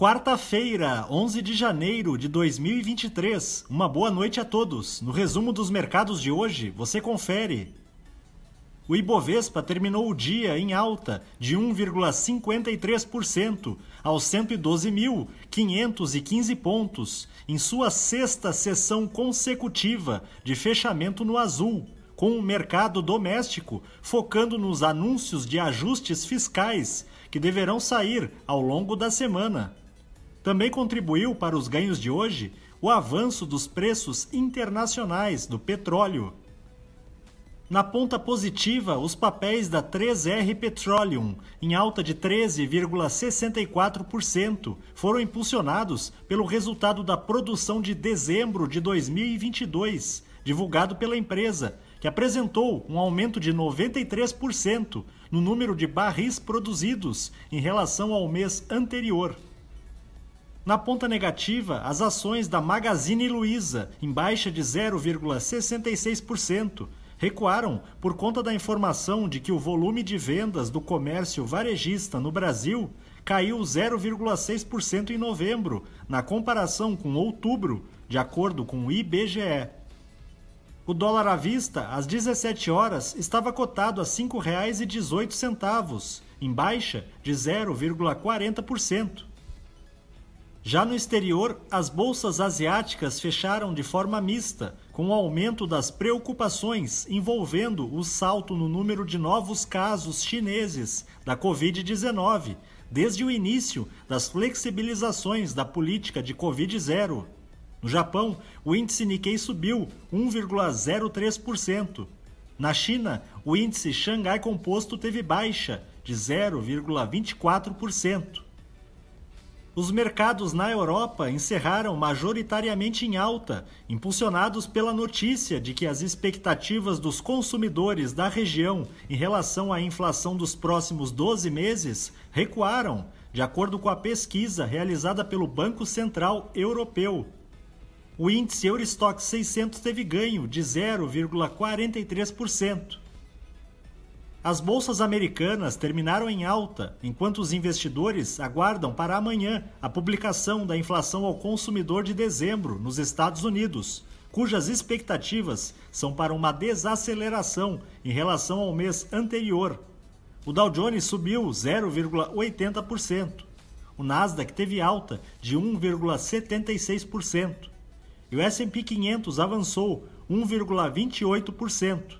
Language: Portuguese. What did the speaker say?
Quarta-feira, 11 de janeiro de 2023. Uma boa noite a todos. No resumo dos mercados de hoje, você confere. O Ibovespa terminou o dia em alta de 1,53% aos 112.515 pontos, em sua sexta sessão consecutiva de fechamento no azul, com o mercado doméstico focando nos anúncios de ajustes fiscais que deverão sair ao longo da semana. Também contribuiu para os ganhos de hoje o avanço dos preços internacionais do petróleo. Na ponta positiva, os papéis da 3R Petroleum, em alta de 13,64%, foram impulsionados pelo resultado da produção de dezembro de 2022, divulgado pela empresa, que apresentou um aumento de 93% no número de barris produzidos em relação ao mês anterior. Na ponta negativa, as ações da Magazine Luiza, em baixa de 0,66%, recuaram por conta da informação de que o volume de vendas do comércio varejista no Brasil caiu 0,6% em novembro, na comparação com outubro, de acordo com o IBGE. O dólar à vista, às 17 horas, estava cotado a R$ 5,18, em baixa de 0,40%. Já no exterior, as bolsas asiáticas fecharam de forma mista, com o aumento das preocupações envolvendo o salto no número de novos casos chineses da Covid-19, desde o início das flexibilizações da política de Covid-0. No Japão, o índice Nikkei subiu 1,03%. Na China, o índice Xangai Composto teve baixa de 0,24%. Os mercados na Europa encerraram majoritariamente em alta, impulsionados pela notícia de que as expectativas dos consumidores da região em relação à inflação dos próximos 12 meses recuaram, de acordo com a pesquisa realizada pelo Banco Central Europeu. O índice Eurostock 600 teve ganho de 0,43%. As bolsas americanas terminaram em alta, enquanto os investidores aguardam para amanhã a publicação da inflação ao consumidor de dezembro nos Estados Unidos, cujas expectativas são para uma desaceleração em relação ao mês anterior. O Dow Jones subiu 0,80%. O Nasdaq teve alta de 1,76%. E o S&P 500 avançou 1,28%.